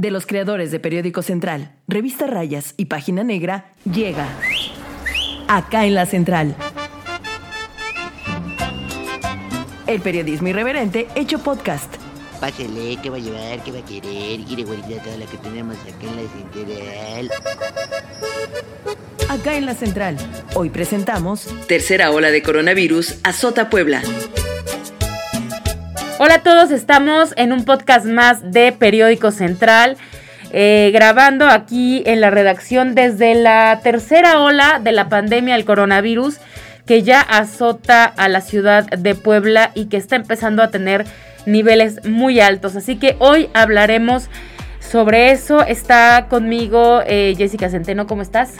de los creadores de Periódico Central, Revista Rayas y Página Negra, llega acá en la Central. El periodismo irreverente hecho podcast. Pásele, ¿qué va a llevar? ¿Qué va a querer? Quiere guardar toda la que tenemos acá en la central. Acá en la Central. Hoy presentamos Tercera ola de coronavirus azota Puebla. Hola a todos, estamos en un podcast más de Periódico Central, eh, grabando aquí en la redacción desde la tercera ola de la pandemia del coronavirus que ya azota a la ciudad de Puebla y que está empezando a tener niveles muy altos. Así que hoy hablaremos sobre eso. Está conmigo eh, Jessica Centeno, ¿cómo estás?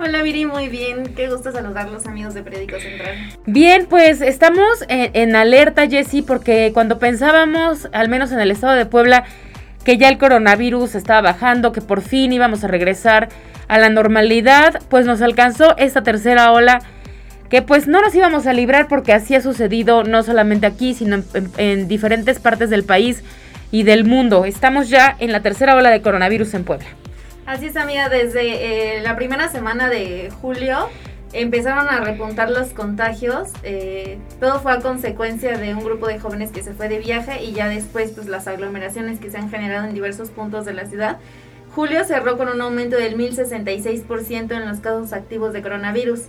Hola Viri, muy bien. Qué gusto saludarlos amigos de Periódico Central. Bien, pues estamos en, alerta, Jessie, porque cuando pensábamos, al menos en el estado de Puebla, que ya el coronavirus estaba bajando, que por fin íbamos a regresar a la normalidad, pues nos alcanzó esta tercera ola que pues no nos íbamos a librar porque así ha sucedido no solamente aquí, sino en diferentes partes del país y del mundo. Estamos ya en la tercera ola de coronavirus en Puebla. Así es, amiga, desde eh, la primera semana de julio empezaron a repuntar los contagios. Eh, todo fue a consecuencia de un grupo de jóvenes que se fue de viaje y ya después pues las aglomeraciones que se han generado en diversos puntos de la ciudad. Julio cerró con un aumento del 1066% en los casos activos de coronavirus.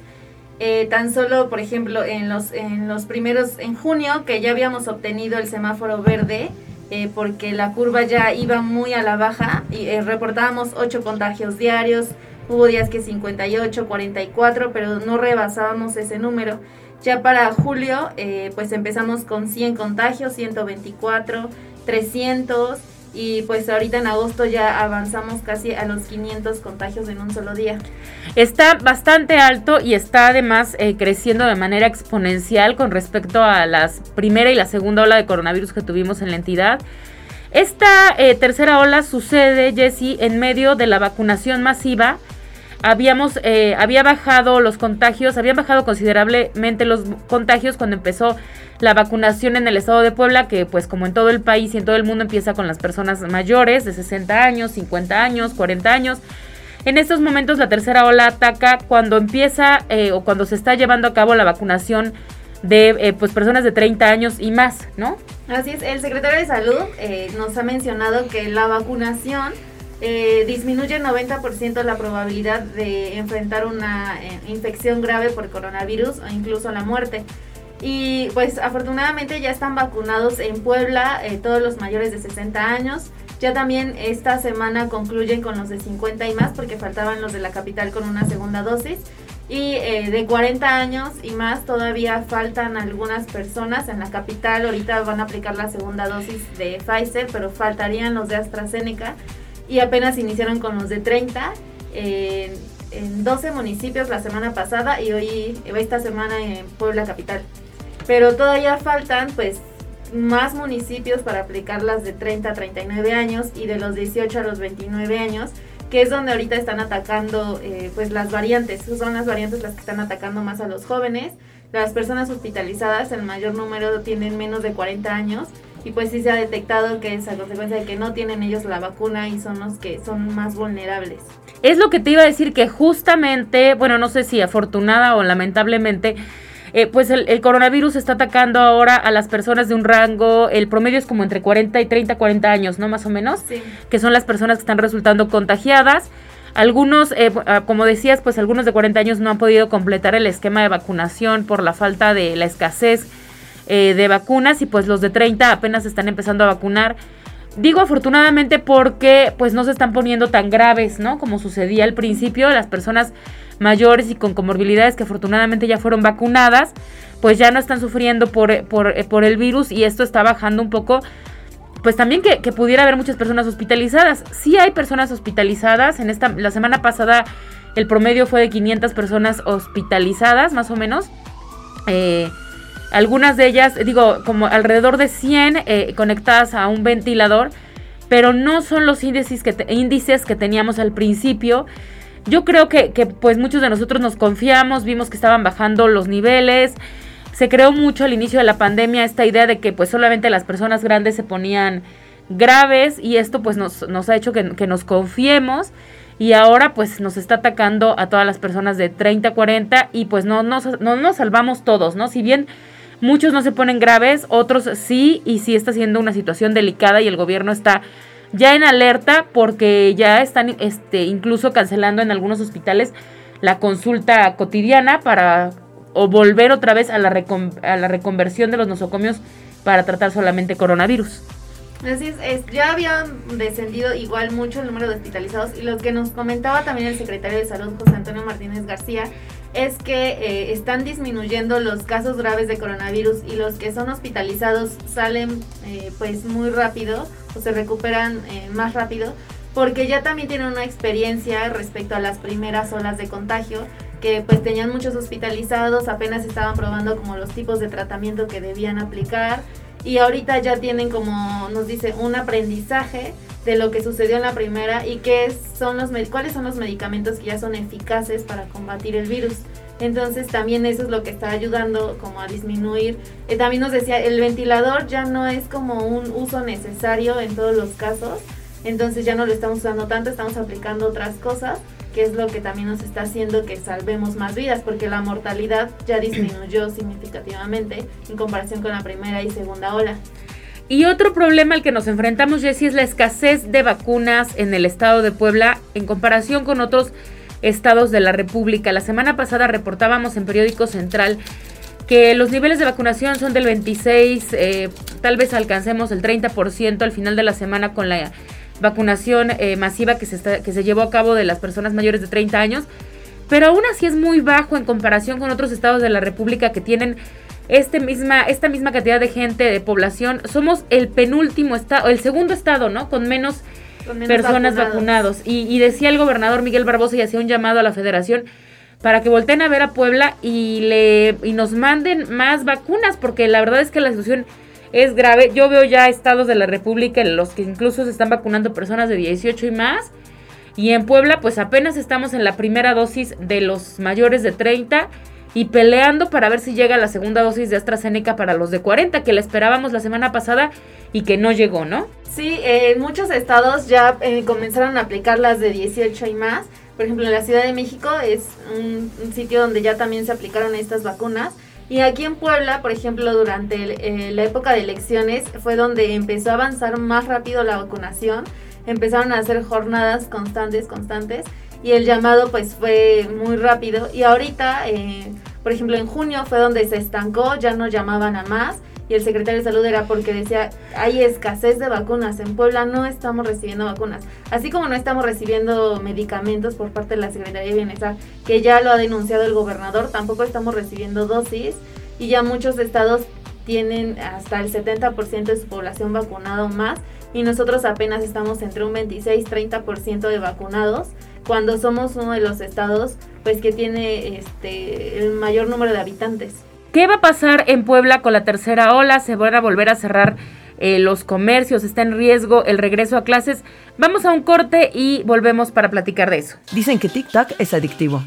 Eh, tan solo, por ejemplo, en los, en los primeros, en junio, que ya habíamos obtenido el semáforo verde, eh, porque la curva ya iba muy a la baja y eh, reportábamos 8 contagios diarios, hubo días que 58, 44, pero no rebasábamos ese número. Ya para julio, eh, pues empezamos con 100 contagios, 124, 300 y pues ahorita en agosto ya avanzamos casi a los 500 contagios en un solo día. Está bastante alto y está además eh, creciendo de manera exponencial con respecto a la primera y la segunda ola de coronavirus que tuvimos en la entidad. Esta eh, tercera ola sucede, Jesse, en medio de la vacunación masiva. Habíamos, eh, había bajado los contagios, habían bajado considerablemente los contagios cuando empezó la vacunación en el estado de Puebla, que pues como en todo el país y en todo el mundo empieza con las personas mayores de 60 años, 50 años, 40 años. En estos momentos la tercera ola ataca cuando empieza eh, o cuando se está llevando a cabo la vacunación de eh, pues personas de 30 años y más, ¿no? Así es, el secretario de Salud eh, nos ha mencionado que la vacunación disminuye el 90% la probabilidad de enfrentar una infección grave por coronavirus o incluso la muerte. Y pues afortunadamente ya están vacunados en Puebla eh, todos los mayores de 60 años. Ya también esta semana concluyen con los de 50 y más porque faltaban los de la capital con una segunda dosis. Y eh, de 40 años y más todavía faltan algunas personas en la capital. Ahorita van a aplicar la segunda dosis de Pfizer, pero faltarían los de AstraZeneca. Y apenas iniciaron con los de 30 en 12 municipios la semana pasada y hoy esta semana en Puebla capital. Pero todavía faltan pues más municipios para aplicar las de 30 a 39 años y de los 18 a los 29 años, que es donde ahorita están atacando eh, pues las variantes, son las variantes las que están atacando más a los jóvenes, las personas hospitalizadas, el mayor número tienen menos de 40 años y pues sí se ha detectado que es a consecuencia de que no tienen ellos la vacuna y son los que son más vulnerables. Es lo que te iba a decir que justamente, bueno, no sé si afortunada o lamentablemente, eh, pues el, coronavirus está atacando ahora a las personas de un rango, el promedio es como entre 40 y 30, 40 años, ¿no? Más o menos, sí. que son las personas que están resultando contagiadas. Algunos, eh, ah, como decías, pues algunos de 40 años no han podido completar el esquema de vacunación por la falta de la escasez eh, de vacunas y pues los de 30 apenas están empezando a vacunar. Digo afortunadamente porque pues no se están poniendo tan graves, ¿no? Como sucedía al principio, las personas mayores y con comorbilidades que afortunadamente ya fueron vacunadas, pues ya no están sufriendo por, por, el virus y esto está bajando un poco. Pues también que, pudiera haber muchas personas hospitalizadas. Sí hay personas hospitalizadas. En esta, la semana pasada el promedio fue de 500 personas hospitalizadas, más o menos. Eh, algunas de ellas, digo, como alrededor de 100 eh, conectadas a un ventilador, pero no son los índices que, índices que teníamos al principio. Yo creo que, pues muchos de nosotros nos confiamos, vimos que estaban bajando los niveles. Se creó mucho al inicio de la pandemia esta idea de que pues solamente las personas grandes se ponían graves y esto pues nos, nos ha hecho que, que nos confiemos y ahora pues nos está atacando a todas las personas de 30 a 40 y pues no, no, no nos salvamos todos, ¿no? Si bien muchos no se ponen graves, otros sí y sí está siendo una situación delicada y el gobierno está ya en alerta porque ya están este, incluso cancelando en algunos hospitales la consulta cotidiana para o volver otra vez a la, a la reconversión de los nosocomios para tratar solamente coronavirus. Así es, ya habían descendido igual mucho el número de hospitalizados y lo que nos comentaba también el secretario de Salud, José Antonio Martínez García, es que eh, están disminuyendo los casos graves de coronavirus y los que son hospitalizados salen eh, pues muy rápido o se recuperan eh, más rápido porque ya también tienen una experiencia respecto a las primeras olas de contagio que pues tenían muchos hospitalizados, apenas estaban probando como los tipos de tratamiento que debían aplicar y ahorita ya tienen como nos dice un aprendizaje de lo que sucedió en la primera y qué son los cuáles son los medicamentos que ya son eficaces para combatir el virus. Entonces también eso es lo que está ayudando como a disminuir. Eh, también nos decía, el ventilador ya no es como un uso necesario en todos los casos. Entonces ya no lo estamos usando tanto, estamos aplicando otras cosas que es lo que también nos está haciendo que salvemos más vidas, porque la mortalidad ya disminuyó significativamente en comparación con la primera y segunda ola. Y otro problema al que nos enfrentamos, Jessy, es la escasez de vacunas en el estado de Puebla en comparación con otros estados de la República. La semana pasada reportábamos en Periódico Central que los niveles de vacunación son del 26, eh, tal vez alcancemos el 30% al final de la semana con la vacunación eh, masiva que se, que se llevó a cabo de las personas mayores de 30 años, pero aún así es muy bajo en comparación con otros estados de la República que tienen este misma, esta misma cantidad de gente, de población. Somos el penúltimo estado, el segundo estado, ¿no? Con menos, personas vacunados. Y, y, decía el gobernador Miguel Barbosa y hacía un llamado a la federación para que volteen a ver a Puebla y, le, y nos manden más vacunas, porque la verdad es que la situación es grave. Yo veo ya estados de la República en los que incluso se están vacunando personas de 18 y más. Y en Puebla, pues apenas estamos en la primera dosis de los mayores de 30 y peleando para ver si llega la segunda dosis de AstraZeneca para los de 40, que la esperábamos la semana pasada y que no llegó, ¿no? Sí, en muchos estados ya eh, comenzaron a aplicar las de 18 y más. Por ejemplo, en la Ciudad de México es un sitio donde ya también se aplicaron estas vacunas. Y aquí en Puebla, por ejemplo, durante eh, la época de elecciones fue donde empezó a avanzar más rápido la vacunación, empezaron a hacer jornadas constantes, constantes, y el llamado pues fue muy rápido. Y ahorita, eh, por ejemplo, en junio fue donde se estancó, ya no llamaban a más, y el secretario de salud era porque decía, hay escasez de vacunas, en Puebla no estamos recibiendo vacunas, así como no estamos recibiendo medicamentos por parte de la Secretaría de Bienestar, que ya lo ha denunciado el gobernador, tampoco estamos recibiendo dosis y ya muchos estados tienen hasta el 70% de su población vacunado más y nosotros apenas estamos entre un 26-30% de vacunados cuando somos uno de los estados pues que tiene este el mayor número de habitantes. ¿Qué va a pasar en Puebla con la tercera ola? ¿Se van a volver a cerrar eh, los comercios? ¿Está en riesgo el regreso a clases? Vamos a un corte y volvemos para platicar de eso. Dicen que TikTok es adictivo.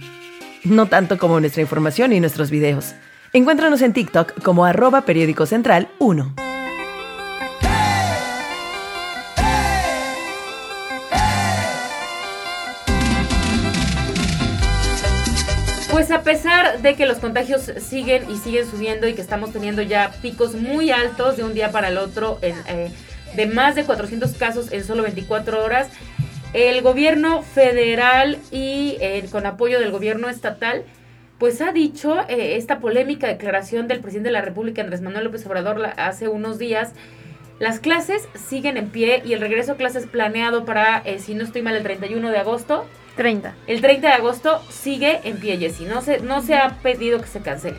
No tanto como nuestra información y nuestros videos. Encuéntranos en TikTok como arroba periódico central 1. Pues a pesar de que los contagios siguen y siguen subiendo y que estamos teniendo ya picos muy altos de un día para el otro, eh, de más de 400 casos en solo 24 horas, el gobierno federal y eh, con apoyo del gobierno estatal, pues ha dicho eh, esta polémica declaración del presidente de la República, Andrés Manuel López Obrador, hace unos días, las clases siguen en pie y el regreso a clases planeado para, si no estoy mal, el 31 de agosto 30. El 30 de agosto sigue en pie, Jessy. No se, no se ha pedido que se cancele.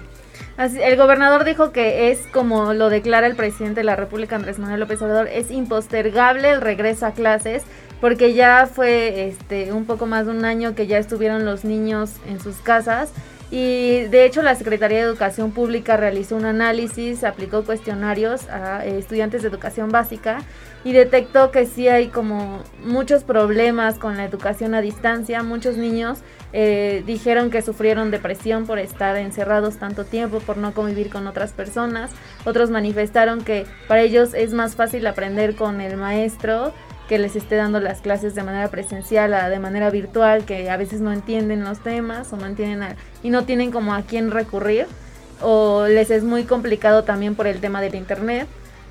Así, el gobernador dijo que es como lo declara el presidente de la República, Andrés Manuel López Obrador, es impostergable el regreso a clases porque ya fue este un poco más de un año que ya estuvieron los niños en sus casas Y de hecho la Secretaría de Educación Pública realizó un análisis, aplicó cuestionarios a eh, estudiantes de educación básica y detectó que sí hay como muchos problemas con la educación a distancia. Muchos niños eh, dijeron que sufrieron depresión por estar encerrados tanto tiempo, por no convivir con otras personas. Otros manifestaron que para ellos es más fácil aprender con el maestro que les esté dando las clases de manera presencial a de manera virtual, que a veces no entienden los temas o no entienden y no tienen como a quién recurrir o les es muy complicado también por el tema del internet.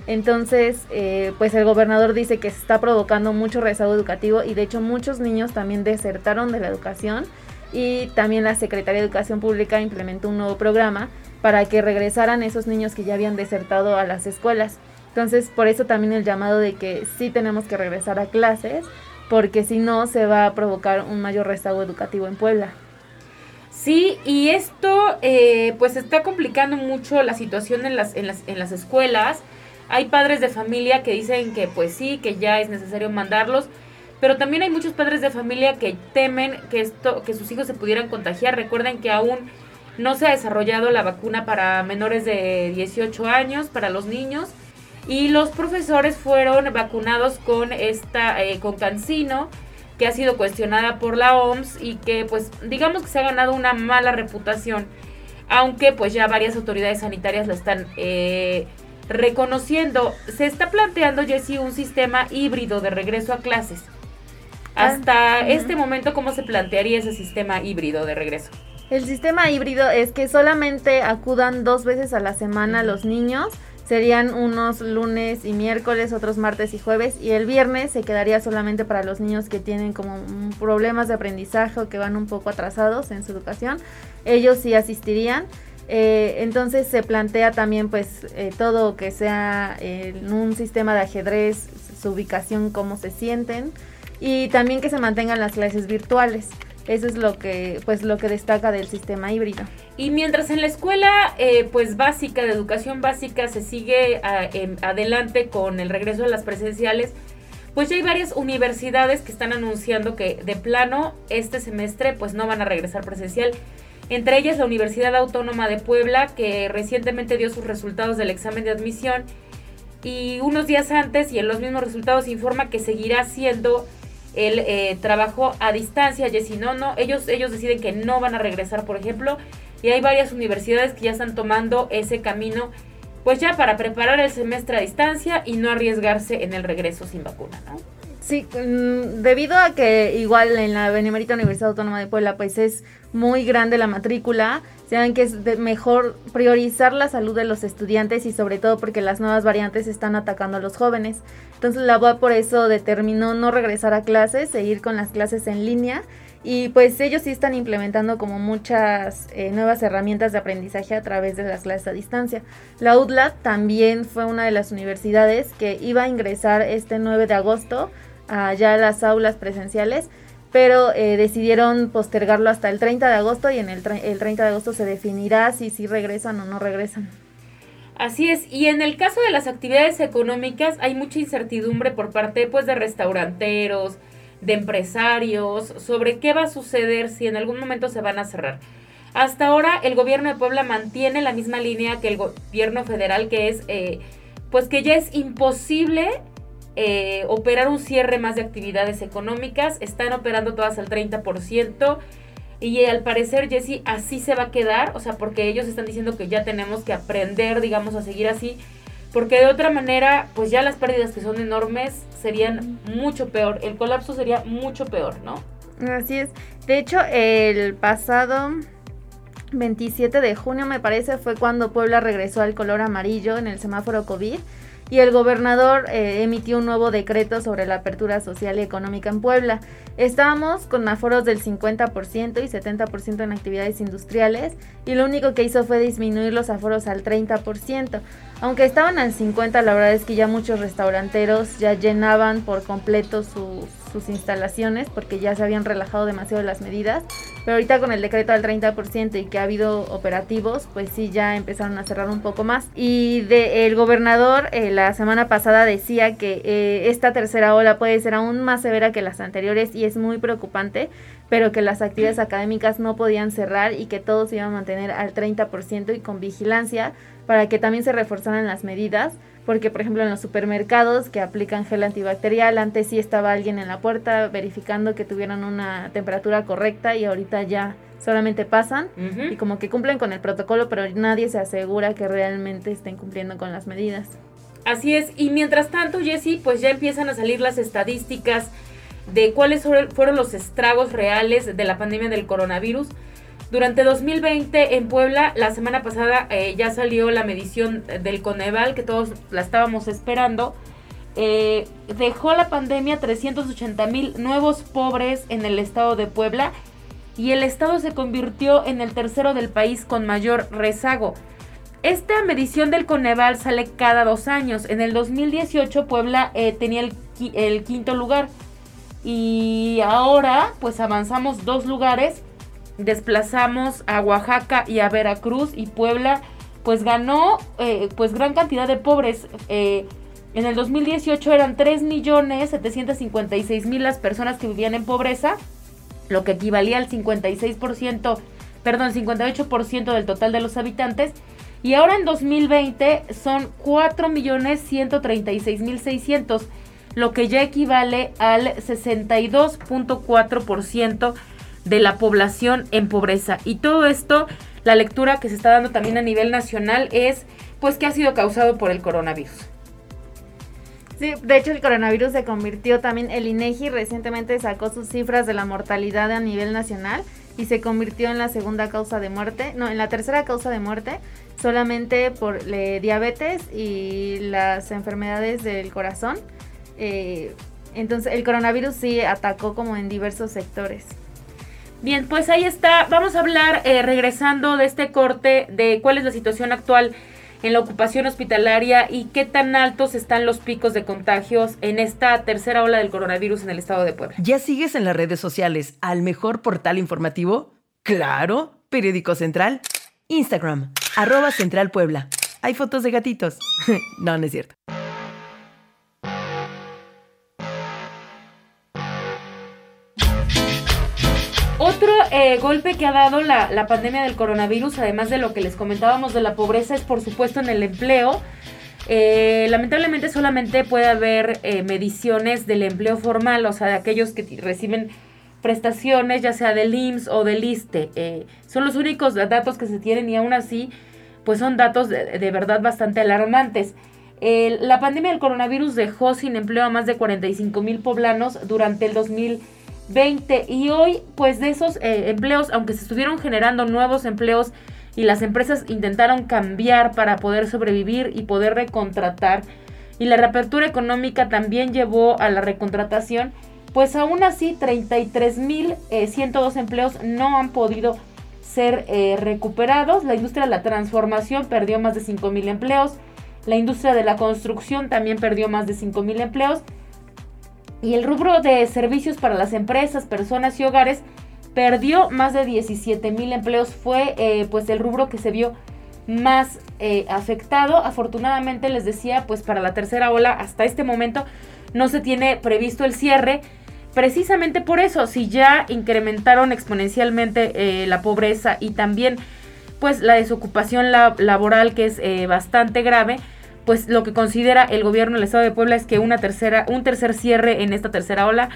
Entonces, eh, pues el gobernador dice que se está provocando mucho rezago educativo y de hecho muchos niños también desertaron de la educación y también la Secretaría de Educación Pública implementó un nuevo programa para que regresaran esos niños que ya habían desertado a las escuelas. Entonces, por eso también el llamado de que sí tenemos que regresar a clases, porque si no se va a provocar un mayor rezago educativo en Puebla. Sí, y esto eh, pues está complicando mucho la situación en las, en, las, en las escuelas. Hay padres de familia que dicen que pues sí, que ya es necesario mandarlos, pero también hay muchos padres de familia que temen que esto, que sus hijos se pudieran contagiar. Recuerden que aún no se ha desarrollado la vacuna para menores de 18 años, para los niños, y los profesores fueron vacunados con esta, eh, con Cancino, que ha sido cuestionada por la OMS y que pues digamos que se ha ganado una mala reputación, aunque pues ya varias autoridades sanitarias la están eh, reconociendo. Se está planteando, Jessy, un sistema híbrido de regreso a clases. Ah, Hasta este momento, ¿cómo se plantearía ese sistema híbrido de regreso? El sistema híbrido es que solamente acudan dos veces a la semana los niños. Serían unos lunes y miércoles, otros martes y jueves. Y el viernes se quedaría solamente para los niños que tienen como problemas de aprendizaje o que van un poco atrasados en su educación. Ellos sí asistirían. Eh, entonces se plantea también pues eh, todo que sea en un sistema de ajedrez, su ubicación, cómo se sienten y también que se mantengan las clases virtuales. Eso es lo que pues lo que destaca del sistema híbrido. Y mientras en la escuela eh, pues básica de educación básica se sigue adelante con el regreso de las presenciales, pues ya hay varias universidades que están anunciando que de plano este semestre pues no van a regresar presencial entre ellas la Universidad Autónoma de Puebla, que recientemente dio sus resultados del examen de admisión y unos días antes y en los mismos resultados informa que seguirá haciendo el eh, trabajo a distancia, y si no, no, ellos, ellos deciden que no van a regresar, por ejemplo, y hay varias universidades que ya están tomando ese camino, pues ya para preparar el semestre a distancia y no arriesgarse en el regreso sin vacuna, ¿no? Sí, mm, debido a que igual en la Benemérita Universidad Autónoma de Puebla pues es muy grande la matrícula, saben que es mejor priorizar la salud de los estudiantes y sobre todo porque las nuevas variantes están atacando a los jóvenes. Entonces la UAP por eso determinó no regresar a clases, seguir con las clases en línea y pues ellos sí están implementando como muchas eh, nuevas herramientas de aprendizaje a través de las clases a distancia. La UDLA también fue una de las universidades que iba a ingresar este 9 de agosto allá las aulas presenciales, pero eh, decidieron postergarlo hasta el 30 de agosto y en el, el 30 de agosto se definirá si sí regresan o no regresan. Así es, y en el caso de las actividades económicas hay mucha incertidumbre por parte pues de restauranteros, de empresarios, sobre qué va a suceder si en algún momento se van a cerrar. Hasta ahora el gobierno de Puebla mantiene la misma línea que el gobierno federal, que es eh, pues que ya es imposible eh, operar un cierre más de actividades económicas. Están operando todas al 30%. Y al parecer, Jesse, así se va a quedar. O sea, porque ellos están diciendo que ya tenemos que aprender, digamos, a seguir así. Porque de otra manera, pues ya las pérdidas que son enormes serían mucho peor. El colapso sería mucho peor, ¿no? Así es. De hecho, el pasado 27 de junio, me parece, fue cuando Puebla regresó al color amarillo en el semáforo COVID y el gobernador eh, emitió un nuevo decreto sobre la apertura social y económica en Puebla. Estábamos con aforos del 50% y 70% en actividades industriales y lo único que hizo fue disminuir los aforos al 30%. Aunque estaban al 50%, la verdad es que ya muchos restauranteros ya llenaban por completo sus sus instalaciones porque ya se habían relajado demasiado las medidas. Pero ahorita con el decreto al 30% y que ha habido operativos, pues sí ya empezaron a cerrar un poco más. Y de, el gobernador eh, la semana pasada decía que eh, esta tercera ola puede ser aún más severa que las anteriores y es muy preocupante, pero que las actividades académicas no podían cerrar y que todo se iba a mantener al 30% y con vigilancia para que también se reforzaran las medidas porque por ejemplo en los supermercados que aplican gel antibacterial, antes sí estaba alguien en la puerta verificando que tuvieran una temperatura correcta y ahorita ya solamente pasan y como que cumplen con el protocolo, pero nadie se asegura que realmente estén cumpliendo con las medidas. Así es, y mientras tanto, Jessy, pues ya empiezan a salir las estadísticas de cuáles fueron los estragos reales de la pandemia del coronavirus. Durante 2020 en Puebla, la semana pasada eh, ya salió la medición del Coneval, que todos la estábamos esperando. Eh, dejó la pandemia 380 mil nuevos pobres en el estado de Puebla y el estado se convirtió en el tercero del país con mayor rezago. Esta medición del Coneval sale cada dos años. En el 2018 Puebla eh, tenía el, el quinto lugar y ahora pues avanzamos dos lugares desplazamos a Oaxaca y a Veracruz y Puebla pues ganó eh, pues gran cantidad de pobres. Eh, en el 2018 eran 3.756.000 las personas que vivían en pobreza, lo que equivalía al 56%, perdón, 58% del total de los habitantes. Y ahora en 2020 son 4.136.600, lo que ya equivale al 62.4% de la población en pobreza. Y todo esto, la lectura que se está dando también a nivel nacional es pues que ha sido causado por el coronavirus. Sí, de hecho el coronavirus se convirtió también, el INEGI recientemente sacó sus cifras de la mortalidad a nivel nacional y se convirtió en la segunda causa de muerte, no, en la tercera causa de muerte, solamente por diabetes y las enfermedades del corazón. Eh, entonces el coronavirus sí atacó como en diversos sectores. Bien, pues ahí está. Vamos a hablar, eh, regresando de este corte, de cuál es la situación actual en la ocupación hospitalaria y qué tan altos están los picos de contagios en esta tercera ola del coronavirus en el estado de Puebla. ¿Ya sigues en las redes sociales al mejor portal informativo? Claro, Periódico Central, Instagram, arroba Central Puebla. Hay fotos de gatitos. no, no es cierto. Otro eh, golpe que ha dado la, pandemia del coronavirus, además de lo que les comentábamos de la pobreza, es por supuesto en el empleo. Eh, lamentablemente solamente puede haber eh, mediciones del empleo formal, o sea, de aquellos que reciben prestaciones, ya sea del IMSS o del ISTE. son los únicos datos que se tienen y aún así, pues son datos de, de verdad bastante alarmantes. la pandemia del coronavirus dejó sin empleo a más de 45 mil poblanos durante el 2020 20 y hoy pues de esos eh, empleos, aunque se estuvieron generando nuevos empleos y las empresas intentaron cambiar para poder sobrevivir y poder recontratar y la reapertura económica también llevó a la recontratación, pues aún así 33.102 eh, empleos no han podido ser eh, recuperados. La industria de la transformación perdió más de 5.000 empleos. La industria de la construcción también perdió más de 5.000 empleos. Y el rubro de servicios para las empresas, personas y hogares perdió más de 17 mil empleos. Fue eh, pues el rubro que se vio más eh, afectado. Afortunadamente les decía, pues para la tercera ola hasta este momento no se tiene previsto el cierre. Precisamente por eso, si ya incrementaron exponencialmente eh, la pobreza y también pues la desocupación laboral que es bastante grave, pues lo que considera el gobierno del estado de Puebla es que una tercera, un tercer cierre en esta tercera ola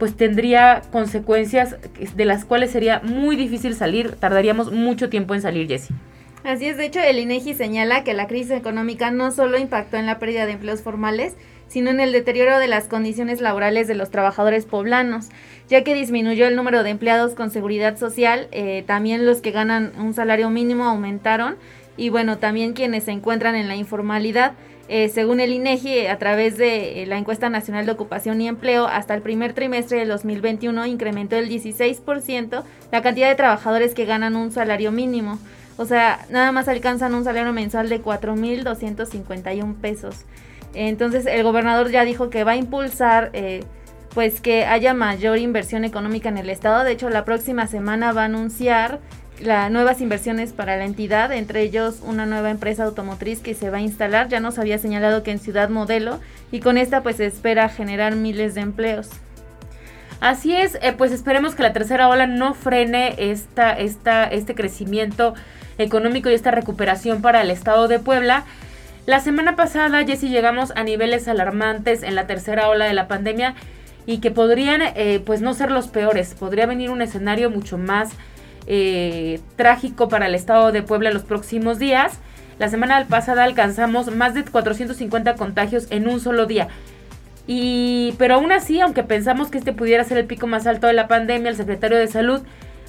pues tendría consecuencias de las cuales sería muy difícil salir, tardaríamos mucho tiempo en salir, Jessie. Así es, de hecho el INEGI señala que la crisis económica no solo impactó en la pérdida de empleos formales, sino en el deterioro de las condiciones laborales de los trabajadores poblanos, ya que disminuyó el número de empleados con seguridad social, eh, también los que ganan un salario mínimo aumentaron y bueno, también quienes se encuentran en la informalidad. Eh, según el INEGI, a través de eh, la encuesta nacional de ocupación y empleo, hasta el primer trimestre del 2021 incrementó el 16% la cantidad de trabajadores que ganan un salario mínimo. O sea, nada más alcanzan un salario mensual de 4.251 pesos. Entonces, el gobernador ya dijo que va a impulsar eh, pues que haya mayor inversión económica en el estado. De hecho, la próxima semana va a anunciar las nuevas inversiones para la entidad, entre ellos una nueva empresa automotriz que se va a instalar. Ya nos había señalado que en Ciudad Modelo y con esta pues se espera generar miles de empleos. Así es, eh, pues esperemos que la tercera ola no frene esta, esta, este crecimiento económico y esta recuperación para el estado de Puebla. La semana pasada, Jessy, llegamos a niveles alarmantes en la tercera ola de la pandemia y que podrían eh, pues no ser los peores. Podría venir un escenario mucho más eh, trágico para el estado de Puebla en los próximos días. La semana pasada alcanzamos más de 450 contagios en un solo día. Y, pero aún así, aunque pensamos que este pudiera ser el pico más alto de la pandemia, el secretario de Salud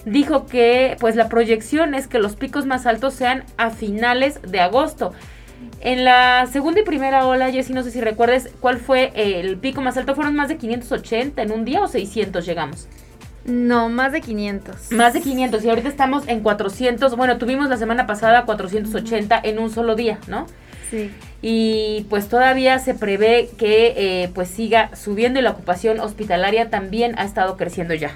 dijo que pues la proyección es que los picos más altos sean a finales de agosto. En la segunda y primera ola, Jessy, no sé si recuerdes cuál fue el pico más alto, fueron más de 580 en un día o 600 llegamos. No, más de 500. Más de 500 y ahorita estamos en 400, bueno, tuvimos la semana pasada 480 en un solo día, ¿no? Sí. Y pues todavía se prevé que eh, pues siga subiendo y la ocupación hospitalaria también ha estado creciendo ya.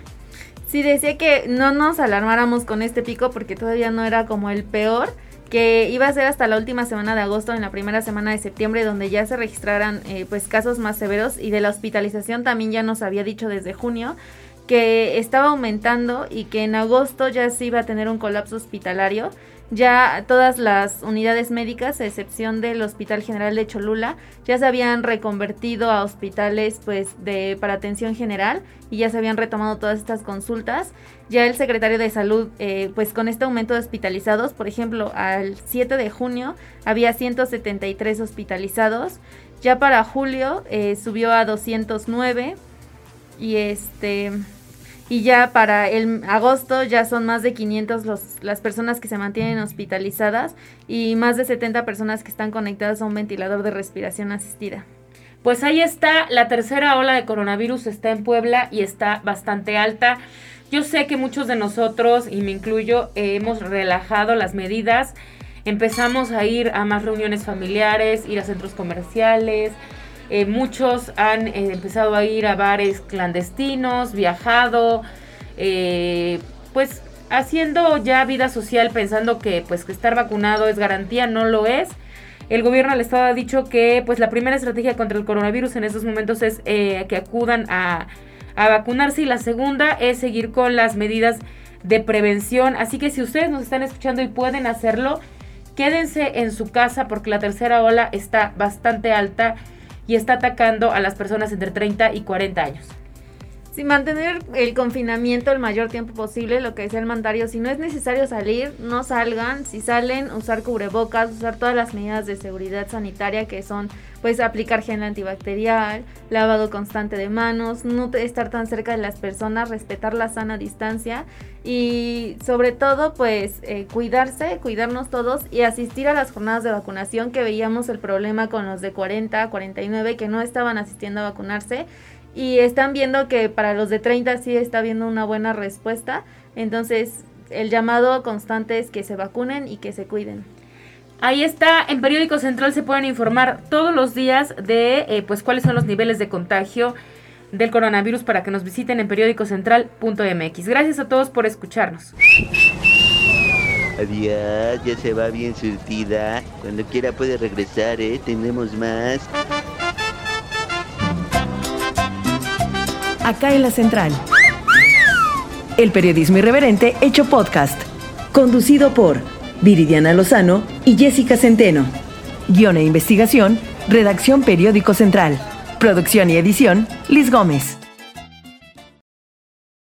Sí, decía que no nos alarmáramos con este pico porque todavía no era como el peor, que iba a ser hasta la última semana de agosto, en la primera semana de septiembre, donde ya se registraran eh, pues casos más severos y de la hospitalización también ya nos había dicho desde junio que estaba aumentando y que en agosto ya se iba a tener un colapso hospitalario ya todas las unidades médicas, a excepción del Hospital General de Cholula, ya se habían reconvertido a hospitales pues de para atención general y ya se habían retomado todas estas consultas. Ya el secretario de salud, eh, pues con este aumento de hospitalizados, por ejemplo, al 7 de junio había 173 hospitalizados, ya para julio eh, subió a 209 y este y ya para el agosto ya son más de 500 los, las personas que se mantienen hospitalizadas y más de 70 personas que están conectadas a un ventilador de respiración asistida. Pues ahí está, la tercera ola de coronavirus está en Puebla y está bastante alta. Yo sé que muchos de nosotros, y me incluyo, hemos relajado las medidas. Empezamos a ir a más reuniones familiares, ir a centros comerciales, eh, muchos han eh, empezado a ir a bares clandestinos, viajado, eh, pues haciendo ya vida social pensando que pues que estar vacunado es garantía, no lo es. El gobierno del estado ha dicho que pues la primera estrategia contra el coronavirus en estos momentos es que acudan a, a vacunarse y la segunda es seguir con las medidas de prevención. Así que si ustedes nos están escuchando y pueden hacerlo, quédense en su casa porque la tercera ola está bastante alta y está atacando a las personas entre 30 y 40 años. Sin mantener el confinamiento el mayor tiempo posible, lo que decía el mandario, si no es necesario salir, no salgan, si salen, usar cubrebocas, usar todas las medidas de seguridad sanitaria que son pues aplicar gel antibacterial, lavado constante de manos, no estar tan cerca de las personas, respetar la sana distancia y sobre todo pues eh, cuidarse, cuidarnos todos y asistir a las jornadas de vacunación que veíamos el problema con los de 40, 49 que no estaban asistiendo a vacunarse y están viendo que para los de 30 sí está habiendo una buena respuesta. Entonces, el llamado constante es que se vacunen y que se cuiden. Ahí está, en Periódico Central se pueden informar todos los días de eh, pues cuáles son los niveles de contagio del coronavirus para que nos visiten en periódicocentral.mx. Gracias a todos por escucharnos. Adiós, ya se va bien surtida. Cuando quiera puede regresar, ¿eh? Tenemos más. Acá en la central. El periodismo irreverente hecho podcast. Conducido por Viridiana Lozano y Jessica Centeno. Guión e investigación, redacción Periódico Central. Producción y edición, Liz Gómez.